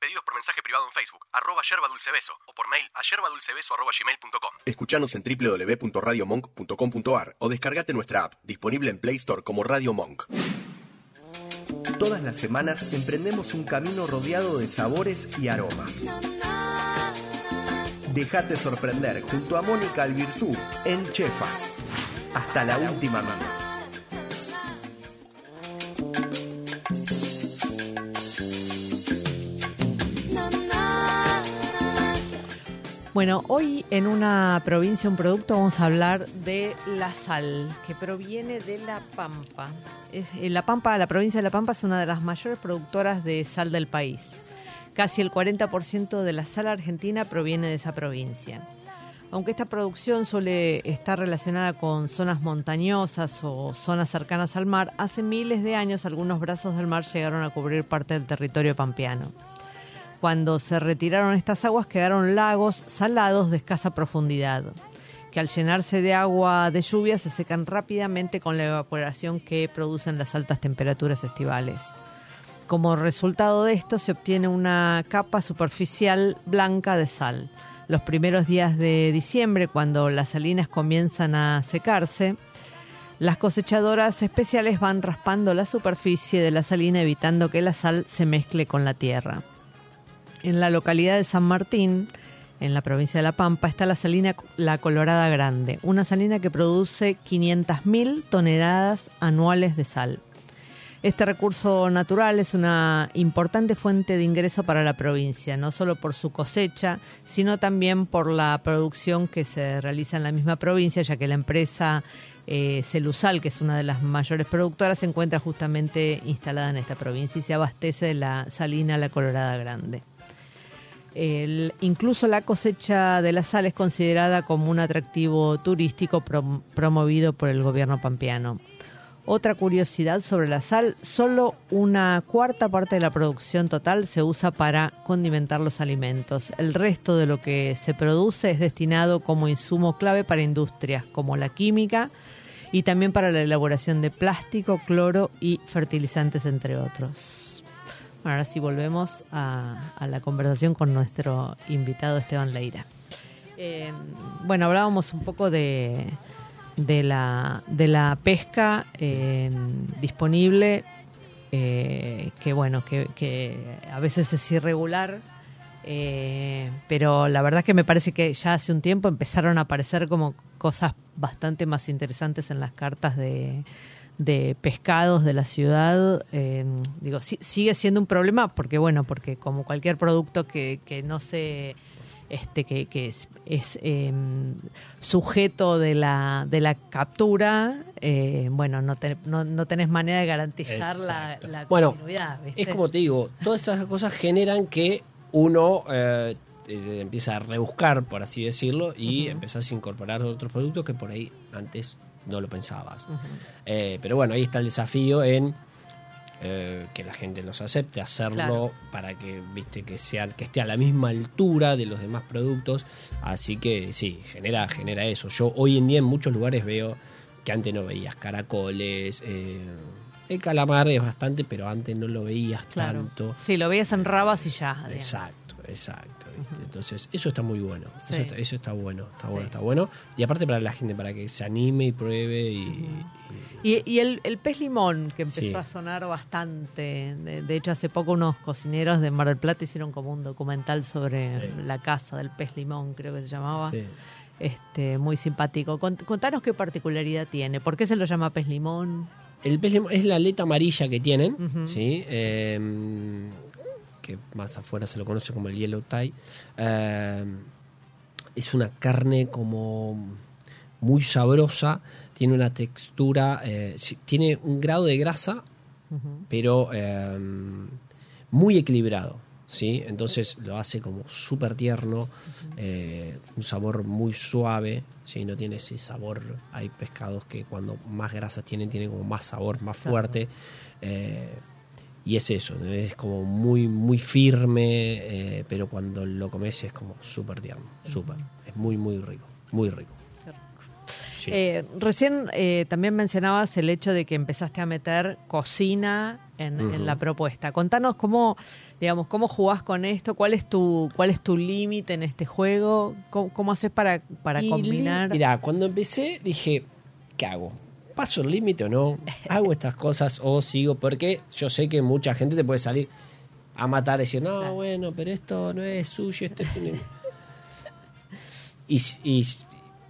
Pedidos por mensaje privado en Facebook, arroba yerba dulce beso, o por mail a yerbadulcebeso arroba gmail.com. Escuchanos en www.radiomonk.com.ar o descargate nuestra app, disponible en Play Store como Radio Monk. Todas las semanas emprendemos un camino rodeado de sabores y aromas. Déjate sorprender junto a Mónica Albirzú en Chefas. Hasta la última mano. Bueno, hoy en una provincia, un producto, vamos a hablar de la sal, que proviene de La Pampa. Eh, la Pampa, la provincia de La Pampa es una de las mayores productoras de sal del país. Casi el 40% de la sal argentina proviene de esa provincia. Aunque esta producción suele estar relacionada con zonas montañosas o zonas cercanas al mar, hace miles de años algunos brazos del mar llegaron a cubrir parte del territorio pampeano. Cuando se retiraron estas aguas quedaron lagos salados de escasa profundidad, que al llenarse de agua de lluvia se secan rápidamente con la evaporación que producen las altas temperaturas estivales. Como resultado de esto se obtiene una capa superficial blanca de sal. Los primeros días de diciembre, cuando las salinas comienzan a secarse, las cosechadoras especiales van raspando la superficie de la salina evitando que la sal se mezcle con la tierra. En la localidad de San Martín, en la provincia de La Pampa, está la salina La Colorada Grande, una salina que produce 500.000 toneladas anuales de sal. Este recurso natural es una importante fuente de ingreso para la provincia, no solo por su cosecha, sino también por la producción que se realiza en la misma provincia, ya que la empresa eh, Celusal, que es una de las mayores productoras, se encuentra justamente instalada en esta provincia y se abastece de la salina La Colorada Grande. Incluso la cosecha de la sal es considerada como un atractivo turístico prom- promovido por el gobierno pampeano. Otra curiosidad sobre la sal, solo una cuarta parte de la producción total se usa para condimentar los alimentos. El resto de lo que se produce es destinado como insumo clave para industrias como la química y también para la elaboración de plástico, cloro y fertilizantes, entre otros. Ahora sí volvemos a, la conversación con nuestro invitado Esteban Leira. Eh, bueno, hablábamos un poco de, de, la, de la pesca eh, disponible, eh, que bueno, que, a veces es irregular, pero la verdad que me parece que ya hace un tiempo empezaron a aparecer como cosas bastante más interesantes en las cartas de, de pescados de la ciudad. Eh, digo, sigue siendo un problema porque, bueno, porque como cualquier producto que, que no se este que, que es, es, eh, sujeto de la, de la captura, eh, bueno, no, te- no, no tenés manera de garantizar la, Exacto. la Bueno, continuidad. ¿viste? Es como te digo, todas esas cosas generan que uno eh, empieza a rebuscar, por así decirlo, y Ujú. empezás a incorporar otros productos que por ahí antes no lo pensabas. Eh, pero bueno, ahí está el desafío en eh, que la gente los acepte, hacerlo Claro. para que viste que sea que esté a la misma altura de los demás productos. Así que sí, genera genera eso. Yo hoy en día en muchos lugares veo que antes no veías caracoles, eh, el calamar es bastante, pero antes no lo veías Claro. tanto. Sí, lo veías en rabas y ya. digamos. Exacto, exacto. ¿Viste? Entonces, eso está muy bueno. Sí. Eso, está, eso está bueno, está bueno, está bueno. Y aparte para la gente, para que se anime y pruebe y, Y, y el, el pez limón, que empezó Sí. a sonar bastante. De, de hecho, hace poco unos cocineros de Mar del Plata hicieron como un documental sobre la casa del pez limón, creo que se llamaba. Este, muy simpático. Cont- Contanos qué particularidad tiene. ¿Por qué se lo llama pez limón? El pez limón es la aleta amarilla que tienen. ¿sí? Eh, que más afuera se lo conoce como el yellow tie. Eh, es una carne como muy sabrosa, tiene una textura, eh, tiene un grado de grasa, pero eh, muy equilibrado. ¿sí? Entonces lo hace como súper tierno, eh, un sabor muy suave, ¿sí? no tiene ese sabor. Hay pescados que cuando más grasa tienen, tienen como más sabor, más fuerte. eh, y es eso, ¿no? es como muy, muy firme, eh, pero cuando lo comes es como súper tierno, súper. Es muy, muy rico, muy rico. Sí. Eh, recién eh, también mencionabas el hecho de que empezaste a meter cocina en, en la propuesta. Contanos cómo, digamos, cómo jugás con esto, cuál es tu, cuál es tu límite en este juego, cómo, cómo haces para, para Y combinar. Mira, cuando empecé dije, ¿qué hago? ¿Paso el límite o no? ¿Hago estas cosas o sigo? Porque yo sé que mucha gente te puede salir a matar y decir, no, bueno, pero esto no es suyo, esto es... un-". y, y,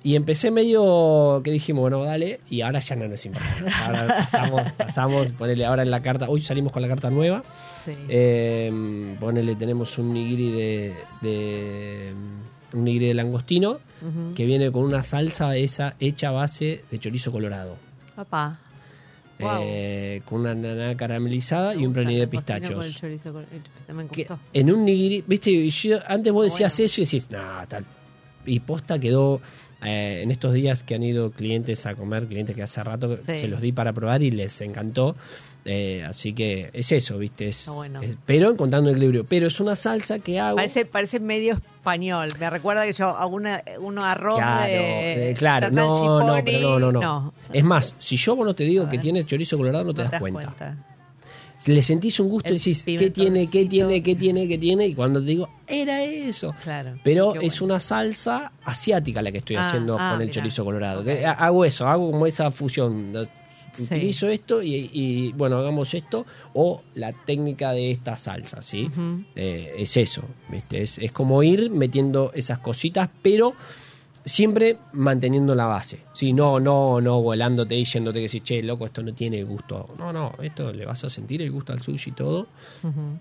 y empecé medio que dijimos, bueno, dale, y ahora ya no nos importa. Ahora pasamos, pasamos, ponele ahora en la carta, hoy salimos con la carta nueva, Sí. eh, ponele, tenemos un nigiri de, de un nigiri de langostino, que viene con una salsa esa hecha a base de chorizo colorado. Papá. Wow. Eh, con una ananá caramelizada y un pralí de pistachos. chorizo con- Que en un nigiri, viste, yo- antes vos decías Bueno. eso y decís, no, tal. Y posta quedó, eh, en estos días que han ido clientes a comer, clientes que hace rato Sí. se los di para probar y les encantó. Eh, así que es eso, viste. Es, bueno. es- pero encontrando equilibrio. Pero es una salsa que hago. Parece, parece medio español. Me recuerda que yo hago una, uno arroz Claro, de... eh, claro, no, no, pero no, no, no. Es más, si yo vos no te digo que tiene chorizo colorado, no te das, cuenta. cuenta. Le sentís un gusto y decís, ¿qué tiene, qué tiene, qué tiene, qué tiene? Y cuando te digo, era eso. Claro. Pero es bueno. una salsa asiática la que estoy Ah, haciendo ah, con el mirá. chorizo colorado. Hago eso, hago como esa fusión. Utilizo esto y, y, bueno, hagamos esto o la técnica de esta salsa, ¿sí? Eh, es eso, ¿viste? Es, es como ir metiendo esas cositas, pero siempre manteniendo la base. Sí, no, no, no volándote y yéndote que decís, che, loco, esto no tiene gusto. No, no, esto le vas a sentir el gusto al sushi y todo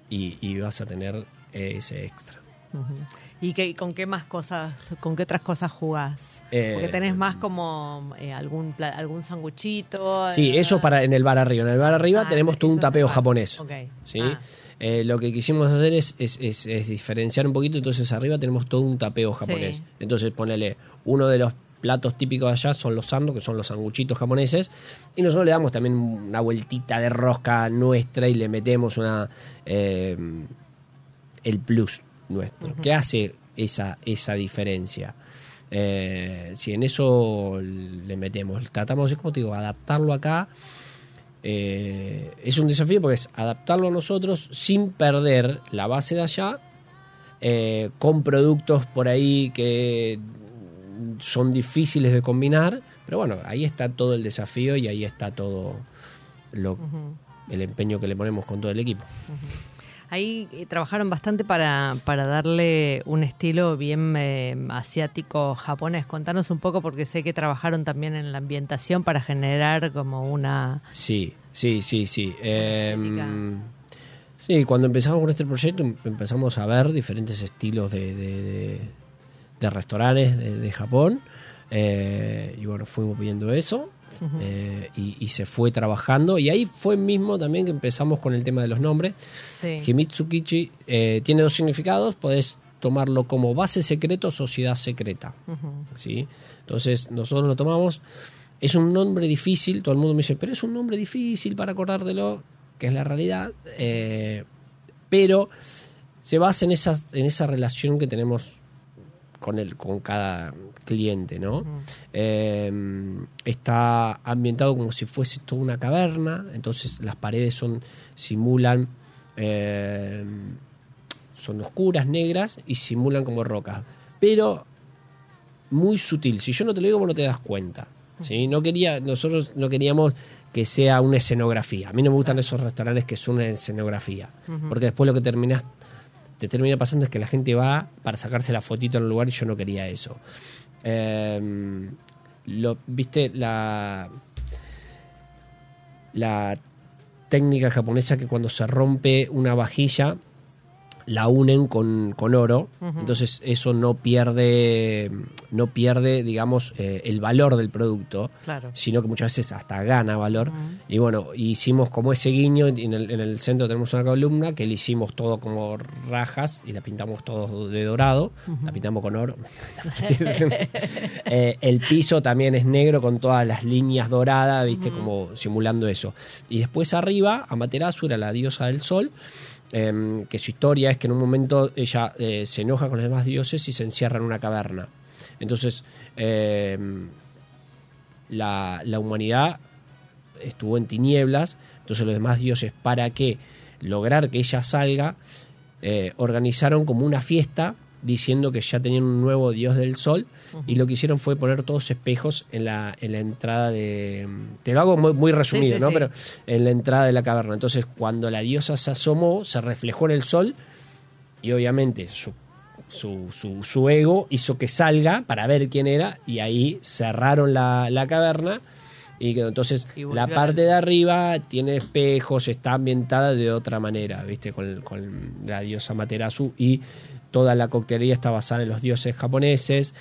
y, y vas a tener ese extra. ¿Y qué, con qué más cosas, con qué otras cosas jugás? Eh, Porque tenés más como eh, algún algún sanguchito. Sí, eh, eso para en el bar arriba. En el bar arriba Ah, tenemos todo un tapeo japonés. Ok. ¿sí? Ah. Eh, lo que quisimos hacer es, es, es- es diferenciar un poquito, entonces arriba tenemos todo un tapeo japonés. Sí. Entonces ponele, uno de los platos típicos de allá son los sando, que son los sanguchitos japoneses, y nosotros le damos también una vueltita de rosca nuestra y le metemos una eh, el plus nuestro, que hace esa, esa diferencia. Eh, si en eso le metemos, tratamos, es como te digo, adaptarlo acá. Eh, es un desafío porque es adaptarlo a nosotros sin perder la base de allá, eh, con productos por ahí que son difíciles de combinar, pero bueno, ahí está todo el desafío y ahí está todo lo, el empeño que le ponemos con todo el equipo. Ahí eh, trabajaron bastante para, para darle un estilo bien eh, asiático japonés. Contanos un poco porque sé que trabajaron también en la ambientación para generar como una... Sí, sí, sí, sí. Eh, estética. sí, cuando empezamos con este proyecto em- empezamos a ver diferentes estilos de, de, de- de restaurantes de, de Japón. eh, y bueno, fuimos viendo eso. Eh, y, y se fue trabajando. Y ahí fue mismo también que empezamos con el tema de los nombres. Sí. Himitsu Kichi eh, tiene dos significados. Podés tomarlo como base secreto o sociedad secreta. ¿sí? Entonces nosotros lo tomamos. Es un nombre difícil, todo el mundo me dice, pero es un nombre difícil para acordártelo, que es la realidad. eh, pero se basa en esa, en esa relación que tenemos con, el, con cada cliente, ¿no? Eh, está ambientado como si fuese toda una caverna, entonces las paredes son simulan eh, son oscuras, negras y simulan como rocas, pero muy sutil. Si yo no te lo digo, vos no te das cuenta. ¿sí? No quería, nosotros no queríamos que sea una escenografía. A mí no me gustan esos restaurantes que son una escenografía, porque después lo que terminas te termina pasando es que la gente va para sacarse la fotito en el lugar y yo no quería eso. Lo, Viste la la técnica japonesa que cuando se rompe una vajilla la unen con, con oro, entonces eso no pierde, no pierde, digamos, eh, el valor del producto, Claro. sino que muchas veces hasta gana valor. Y bueno, hicimos como ese guiño, en el, en el centro tenemos una columna que le hicimos todo como rajas y la pintamos todo de dorado, la pintamos con oro. Eh, el piso también es negro con todas las líneas doradas, viste, como simulando eso. Y después arriba, Amaterasu era la diosa del sol, em, que su historia es que en un momento ella eh, se enoja con los demás dioses y se encierra en una caverna. Entonces, em, la, la humanidad estuvo en tinieblas, entonces los demás dioses, para que lograr que ella salga, eh, organizaron como una fiesta diciendo que ya tenían un nuevo dios del sol y lo que hicieron fue poner todos espejos en la, en la entrada de... Te lo hago muy, muy resumido, sí, ¿no? sí. Pero en la entrada de la caverna. Entonces cuando la diosa se asomó, se reflejó en el sol y obviamente su, su, su, su ego hizo que salga para ver quién era y ahí cerraron la, la caverna y entonces Y la parte de arriba tiene espejos, está ambientada de otra manera, ¿viste? Con, con la diosa Materasu y toda la coctelería está basada en los dioses japoneses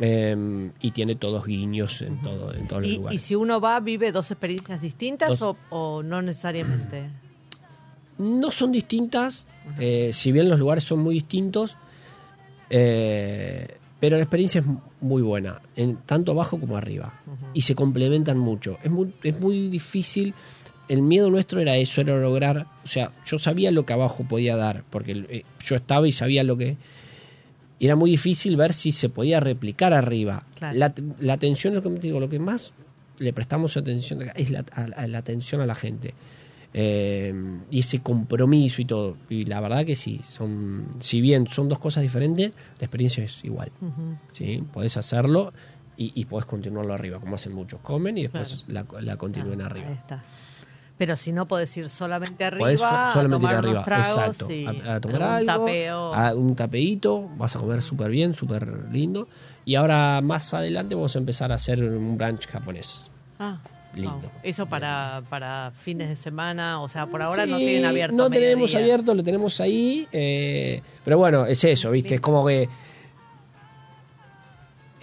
eh, y tiene todos guiños en, todo, en todos los Y, y lugares. si uno va, vive dos experiencias distintas Dos. o, o no necesariamente. no son distintas, eh, si bien los lugares son muy distintos, eh, pero la experiencia es muy buena, en, tanto abajo como arriba, y se complementan mucho. Es muy, es muy difícil, el miedo nuestro era eso, era lograr, o sea, yo sabía lo que abajo podía dar, porque eh, yo estaba y sabía lo que... y Era muy difícil ver si se podía replicar arriba. Claro. La, la atención, lo que digo, lo que más le prestamos atención es la, a- a la atención a la gente. Eh, y ese compromiso y todo. Y la verdad que sí, son, si bien son dos cosas diferentes, la experiencia es igual. ¿sí? Podés hacerlo y, y podés continuarlo arriba, como hacen muchos. Comen y después la, la continúen arriba. Ahí está. Pero si no podés ir solamente arriba, Podés so- solamente a tomar ir arriba, unos tragos exacto. y A, a tomar algo, tapeo. a un tapeíto, vas a comer súper bien, súper lindo. Y ahora más adelante vamos a empezar a hacer un brunch japonés. Ah, Lindo. Eso para, para fines de semana, o sea, por ahora no tienen abierto. No tenemos mediodía. abierto, lo tenemos ahí. eh, pero bueno, es eso, ¿viste? Es como que.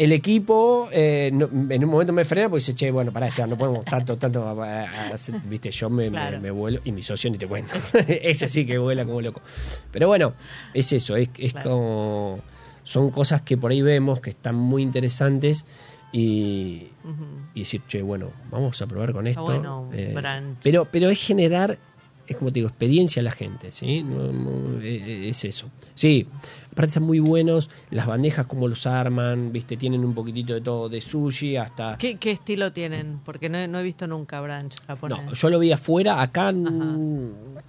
El equipo eh, no- en un momento me frena porque dice, che, bueno, pará, Esteban, no podemos tanto, tanto. a- a- a hacer", Viste, yo me, me- Claro. me vuelo y mi socio ni te cuento. Ese sí que vuela como loco. Pero bueno, es eso, es, es Claro. como. Son cosas que por ahí vemos que están muy interesantes y, y decir, che, bueno, vamos a probar con esto. bueno, Eh, pero, pero es generar, es como te digo, experiencia a la gente, ¿sí? No- no, eh, es eso. Sí, aparte están muy buenos, las bandejas como los arman, viste, tienen un poquitito de todo, de sushi hasta... ¿Qué, qué estilo tienen? Porque no, he- no he visto nunca brunch japonés. No, yo lo vi afuera, acá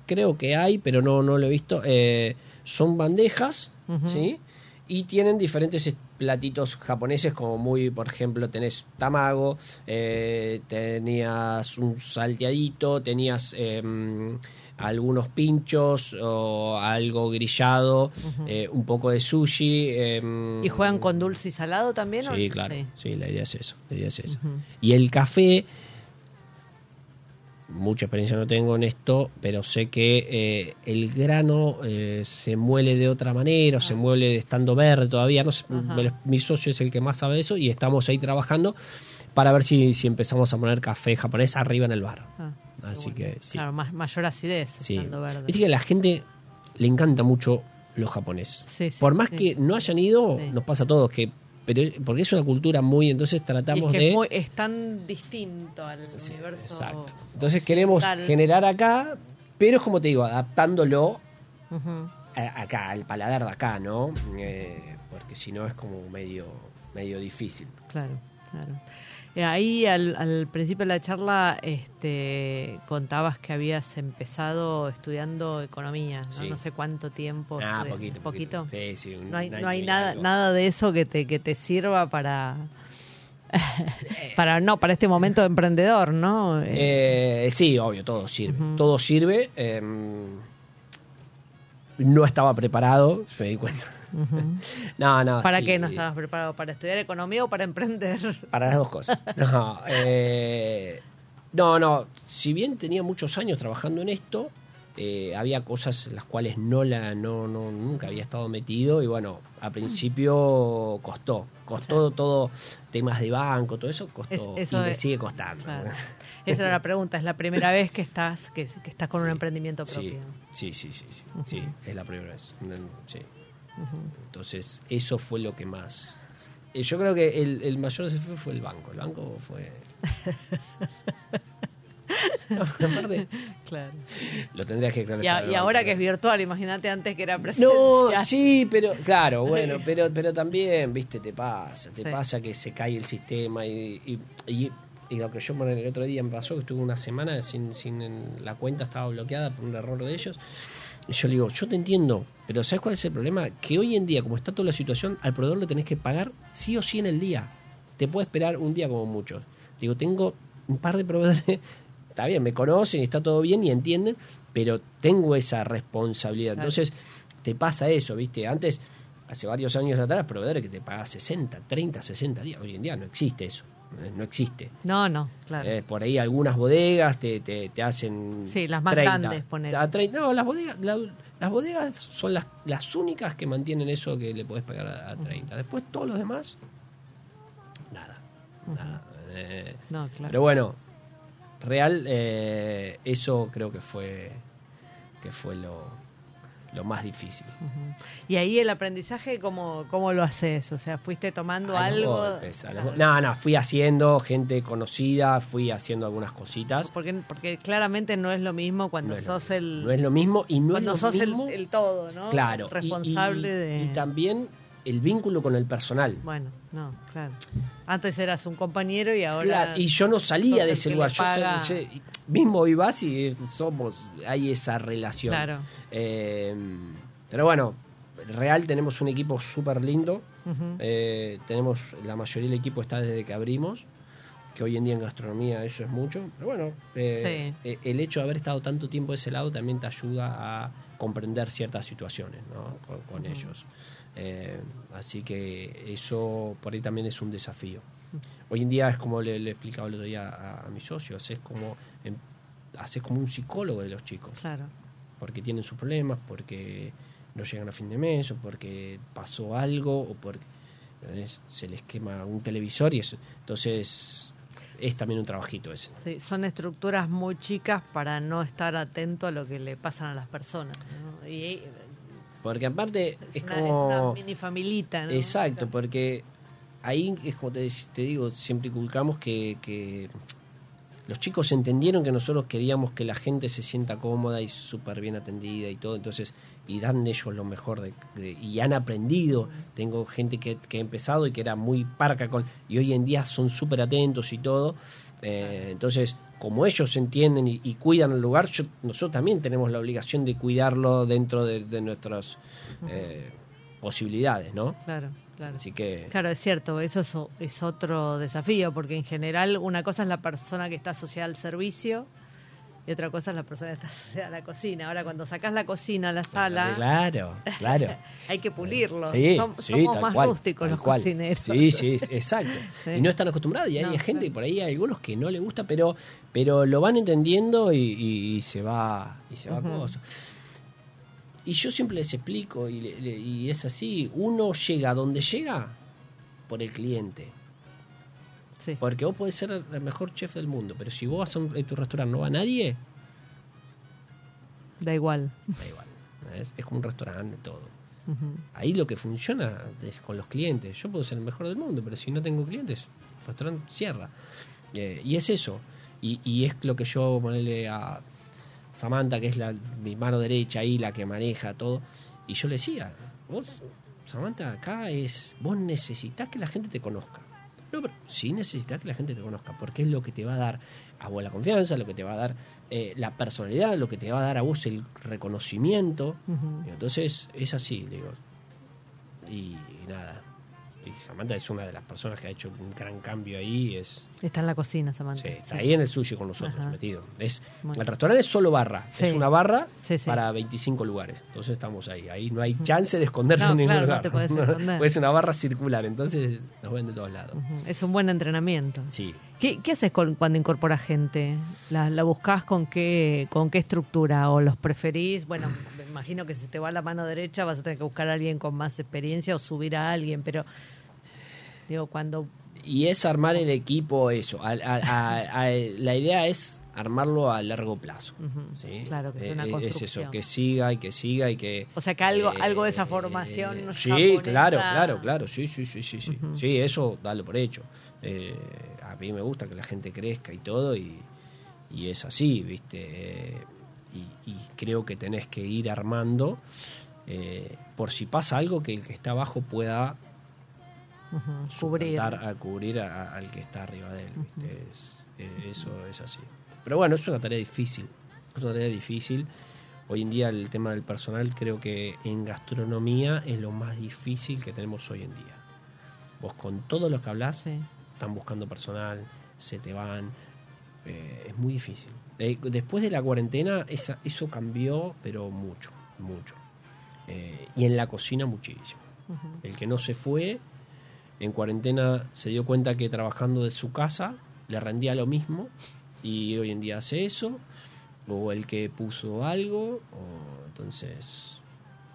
creo que hay, pero no, no lo he visto. Eh, son bandejas. ¿sí? Y tienen diferentes es- platitos japoneses, como muy, por ejemplo, tenés tamago, eh, tenías un salteadito, tenías em, algunos pinchos o algo grillado, eh, un poco de sushi. em, ¿Y juegan con dulce y salado también? o- Sí, claro. Sí. Sí, la idea es eso. La idea es eso. Y el café, mucha experiencia no tengo en esto, pero sé que eh, el grano eh, se muele de otra manera, o se muele estando verde todavía. No sé, mi socio es el que más sabe de eso y estamos ahí trabajando para ver si, si empezamos a poner café japonés arriba en el bar. Así bueno. que sí. Claro, más, mayor acidez, Sí. estando verde. Viste que a la gente le encanta mucho los japoneses. Sí, sí, Por más sí. que no hayan ido, Sí. nos pasa a todos que pero porque es una cultura muy entonces Y es tratamos que de es, muy- es tan distinto al universo. Exacto. Entonces queremos generar acá, pero es como te digo, adaptándolo a- acá, al paladar de acá, ¿no? Eh, porque si no es como medio, medio difícil. Claro, claro. Eh, Ahí al, al principio de la charla este, contabas que habías empezado estudiando economía, ¿no? Sí. No sé cuánto tiempo. Ah, estudi- poquito, ¿Poquito? Sí, sí. un- No hay, no hay nada, algo. nada de eso que te, que te sirva para... para no para este momento de emprendedor, ¿no? Eh, Eh, sí, obvio, todo sirve. Todo sirve. eh, no estaba preparado, me di cuenta. No, no. ¿Para sí, qué no estabas preparado? ¿Para estudiar economía o para emprender? Para las dos cosas. No, eh, no, no. Si bien tenía muchos años trabajando en esto, eh, había cosas las cuales no la, no, no, nunca había estado metido y bueno, a principio costó, costó todo temas de banco, todo eso costó Es- eso y me es- sigue costando. Claro. Esa era la pregunta. ¿Es la primera vez que estás que, que estás con un emprendimiento propio? sí, sí, sí, sí, sí, es la primera vez. Sí. Entonces, eso fue lo que más. eh, Yo creo que el, el mayor desafío fue el banco. El banco fue. No, aparte, Claro. lo tendría que Y, a- y ahora que es virtual, imagínate antes que era No, presencial. sí, pero claro, bueno, pero pero también, viste, te pasa, te Sí. pasa que se cae el sistema y, y, y- y lo que yo bueno, el otro día me pasó que estuve una semana sin, sin la cuenta estaba bloqueada por un error de ellos. Y yo le digo, yo te entiendo, pero ¿sabes cuál es el problema? Que hoy en día, como está toda la situación, al proveedor le tenés que pagar sí o sí en el día. Te puede esperar un día como muchos. Digo, tengo un par de proveedores, está bien, me conocen y está todo bien y entienden, pero tengo esa responsabilidad. Claro. Entonces, te pasa eso, ¿viste? Antes, hace varios años atrás, proveedores que te pagan 60, 30, 60 días. Hoy en día no existe eso. Eh, no existe. No, no, claro. Eh, por ahí algunas bodegas te, te, te hacen. Sí, las más 30. grandes, ponele. A 30. No, las bodegas, la- las bodegas son las, las únicas que mantienen eso que le podés pagar a, a 30. Después todos los demás, nada. nada. Eh, no, claro. Pero bueno, real, eh, eso creo que fue, que fue lo, lo más difícil. Y ahí el aprendizaje, ¿cómo, cómo lo haces? O sea, ¿fuiste tomando A algo? golpes, a los No, no, fui haciendo gente conocida, fui haciendo algunas cositas. Porque, porque claramente no es lo mismo cuando No sos el... No es lo mismo y no cuando es lo sos el, mismo. el todo, ¿no? claro. Responsable y- de... Y también el vínculo con el personal. Bueno, no, claro. Antes eras un compañero y ahora... Claro, y yo no salía de el ese lugar. Yo mismo hoy vas y somos, hay esa relación. Claro. Eh, pero bueno, real tenemos un equipo súper lindo. Eh, tenemos, la mayoría del equipo está desde que abrimos, que hoy en día en gastronomía eso es mucho. Pero bueno, eh, el hecho de haber estado tanto tiempo de ese lado también te ayuda a comprender ciertas situaciones ¿no? con, con ellos. Eh, así que eso por ahí también es un desafío. Hoy en día es como le, le explicaba el otro día a, a mis socios, es como, haces como un psicólogo de los chicos Claro. porque tienen sus problemas, porque no llegan a fin de mes, o porque pasó algo, o porque se les quema un televisor y eso. Entonces, es también un trabajito ese. Sí, son estructuras muy chicas para no estar atento a lo que le pasan a las personas. ¿no? Y eh, Porque aparte es, es, una, como... es una mini familita, ¿no? Exacto, porque ahí es como te, te digo, siempre inculcamos que, que los chicos entendieron que nosotros queríamos que la gente se sienta cómoda y súper bien atendida y todo, entonces, y dan de ellos lo mejor de, de- y han aprendido. Tengo gente que, que ha empezado y que era muy parca con, y hoy en día son súper atentos y todo. Eh, entonces, como ellos entienden y, y cuidan el lugar, yo- nosotros también tenemos la obligación de cuidarlo dentro de, de nuestras eh, posibilidades, ¿no? Claro, claro. Así que Claro, es cierto, eso es, otro desafío, porque en general una cosa es la persona que está asociada al servicio y otra cosa es la persona que está asociada a la cocina. Ahora, cuando sacas la cocina a la sala, Claro, claro. hay que pulirlo. Sí, Som- sí, somos más cual, rústicos los cual. cocineros. Sí, sí, exacto. Sí. Y no están acostumbrados y hay No, gente, claro. por ahí hay algunos que no le gusta, pero pero lo van entendiendo y, y- y se va y se va. Y yo siempre les explico y, le- le- y es así, uno llega a donde llega por el cliente. Sí. Porque vos podés ser el mejor chef del mundo, pero si vos vas a, un, a tu restaurante no va nadie, Da igual. da igual. Es como un restaurante todo. Ahí lo que funciona es con los clientes. Yo puedo ser el mejor del mundo, pero si no tengo clientes, el restaurante cierra. Eh, y es eso. Y, y es lo que yo ponerle a Samantha, que es la, mi mano derecha ahí, la que maneja todo. Y yo le decía, vos, Samantha, acá es, vos necesitas que la gente te conozca. No, pero sí necesitas que la gente te conozca, porque es lo que te va a dar a vos la confianza, lo que te va a dar eh, la personalidad, lo que te va a dar a vos el reconocimiento. Y Entonces es así, digo. Y, y nada. Y Samantha es una de las personas que ha hecho un gran cambio ahí. Es, Está en la cocina, Samantha. sí, está Sí. ahí en el sushi con nosotros, Ajá. metido. Es, el restaurante es solo barra. Sí. Es una barra para 25 lugares. Entonces estamos ahí. Ahí no hay chance de esconderse No, en ningún claro, no lugar. te esconder. Ser una barra circular. Entonces nos ven de todos lados. Es un buen entrenamiento. Sí. ¿Qué, qué haces con- cuando incorporas gente? ¿La, la buscás con qué, con qué estructura? ¿O los preferís? Bueno, me imagino que si te va la mano derecha vas a tener que buscar a alguien con más experiencia o subir a alguien, pero digo, cuando... Y es armar el equipo, eso. A- a- a- a- la idea es armarlo a largo plazo. ¿sí? Claro, que Eh, una eh, Es construcción. eso, que siga y que siga y que... O sea, que algo, eh, algo de esa formación Sí, japonesa- claro, claro, claro. Sí, sí, sí, sí. Sí, sí eso dalo por hecho. Eh, a mí me gusta que la gente crezca y todo y, y es así, ¿viste? Eh, y, y creo que tenés que ir armando eh, por si pasa algo que el que está abajo pueda Ujú, cubrir. a cubrir a- a- al que está arriba de él. ¿viste? Es- eh, eso es así. Pero bueno, es una tarea difícil. Es una tarea difícil. Hoy en día el tema del personal creo que en gastronomía es lo más difícil que tenemos hoy en día. Vos con todos los que hablas Sí. Están buscando personal, se te van. eh, es muy difícil. Eh, después de la cuarentena esa- eso cambió, pero mucho, mucho. Eh, y en la cocina muchísimo. El que no se fue en cuarentena se dio cuenta que trabajando de su casa le rendía lo mismo y hoy en día hace eso, o el que puso algo, o entonces,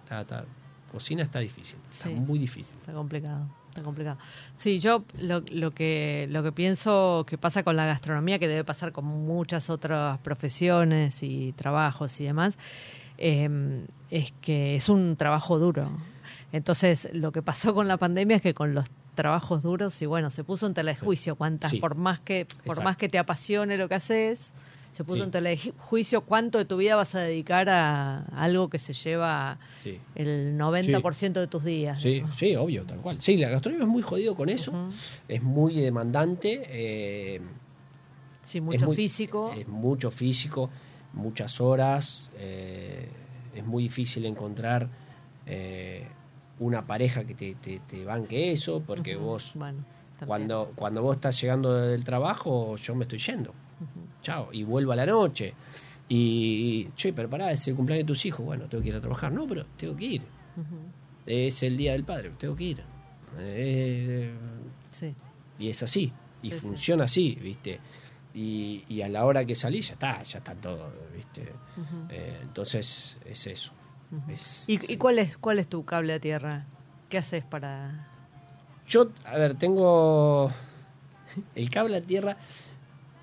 está- cocina está difícil, está Sí. muy difícil. Está complicado, está complicado. Sí, yo lo, lo que lo que pienso que pasa con la gastronomía, que debe pasar con muchas otras profesiones y trabajos y demás, eh, es que es un trabajo duro. Entonces, lo que pasó con la pandemia es que con los trabajos duros, y bueno, se puso en tela de juicio cuántas, Sí. por más que por Exacto. más que te apasione lo que haces, se puso Sí. en tela de ju- juicio cuánto de tu vida vas a dedicar a algo que se lleva Sí. el 90% de tus días. Sí, ¿no? sí, obvio, tal cual. Sí, la gastronomía es muy jodido con eso, es muy demandante. eh, Sí, es mucho muy- físico. Es mucho físico, muchas horas. eh, es muy difícil encontrar eh, una pareja que te, te, te banque eso, porque vos, Bueno, cuando, cuando vos estás llegando del trabajo, yo me estoy yendo. Chao, y vuelvo a la noche. Y, che, pero pará, es el cumpleaños de tus hijos. Bueno, tengo que ir a trabajar. No, pero tengo que ir. Es el día del padre, tengo que ir. Eh, Sí, y es así, y Sí, sí. funciona así, ¿viste? Y, y a la hora que salí ya está, ya está todo, ¿viste? Eh, entonces es eso. Es- ¿Y, es- y cuál es cuál es tu cable a tierra? ¿Qué haces para...? Yo, a ver, tengo el cable a tierra,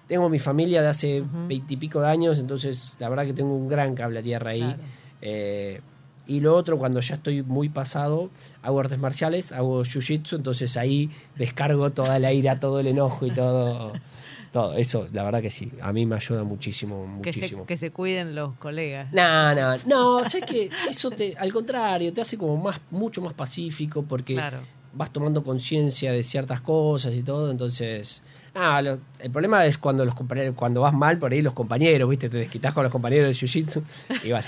tengo mi familia de hace veintipico de años, entonces la verdad que tengo un gran cable a tierra ahí. Claro. Eh, y lo otro, cuando ya estoy muy pasado, hago artes marciales, hago jiu-jitsu, entonces ahí descargo toda la ira, todo el enojo y todo. todo. Eso, la verdad que sí, a mí me ayuda muchísimo, Que se, muchísimo. que se cuiden los colegas. No, no, no, sabes que eso te, al contrario, te hace como más, mucho más pacífico porque Claro. vas tomando conciencia de ciertas cosas y todo, entonces, ah, lo- el problema es cuando los compañeros, cuando vas mal por ahí los compañeros, viste, te desquitas con los compañeros de jiu-jitsu y bueno,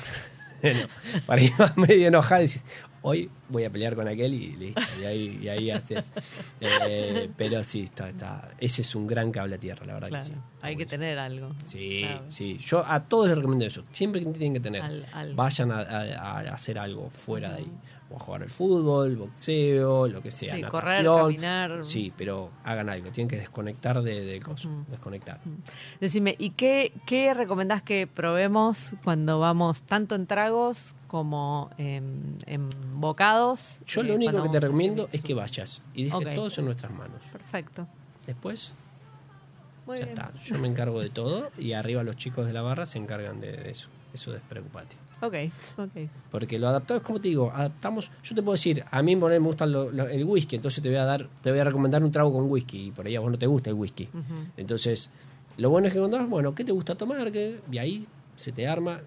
por ahí vas medio enojado y dices, hoy voy a pelear con aquel y listo, y ahí, y ahí haces. Eh, pero sí, está, está, ese es un gran cable a tierra, la verdad Claro, que sí. hay que tener algo. Sí, Claro. sí. Yo a todos les recomiendo eso. Siempre que tienen que tener. Al-. Vayan a, a- a hacer algo fuera de ahí. O a jugar al fútbol, boxeo, lo que sea. Sí, correr, caminar. Sí, pero hagan algo. Tienen que desconectar de, de cosas. Desconectar. Decime, ¿y qué, qué recomendás que probemos cuando vamos tanto en tragos como en, en bocados? Yo eh, lo único que te recomiendo es que vayas y dejes Ok. todo en nuestras manos. Perfecto. Después, Muy ya bien. está. Yo me encargo de todo y arriba los chicos de la barra se encargan de, de eso. Eso despreocupate. Ok, ok. Porque lo adaptado es como te digo, adaptamos. Yo te puedo decir, a mí por me gusta lo- lo- el whisky, entonces te voy a dar, te voy a recomendar un trago con whisky y por ahí a vos no te gusta el whisky. Entonces, lo bueno es que encontrás, bueno, ¿qué te gusta tomar? ¿Qué? Y ahí se te arma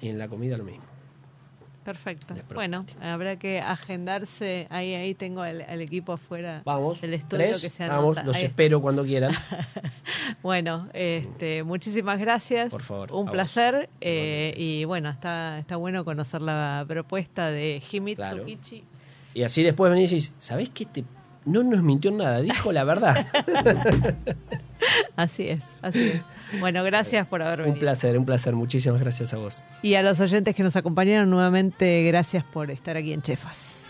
y en la comida lo mismo. Perfecto. Bueno, habrá que agendarse. Ahí, ahí tengo al, al equipo afuera. Vamos, El estudio tres, que se vamos, los Ahí. espero cuando quieran. Bueno, este, muchísimas gracias. Por favor, Un placer. eh, y bueno, está, está bueno conocer la propuesta de Himitsu Claro. Kichi. Y así después venís y dices, ¿sabés qué? Te... No nos mintió nada, dijo la verdad. Así es, así es. Bueno, gracias por haber un venido. placer, un placer. Muchísimas gracias a vos. Y a los oyentes que nos acompañaron nuevamente, gracias por estar aquí en Chefas.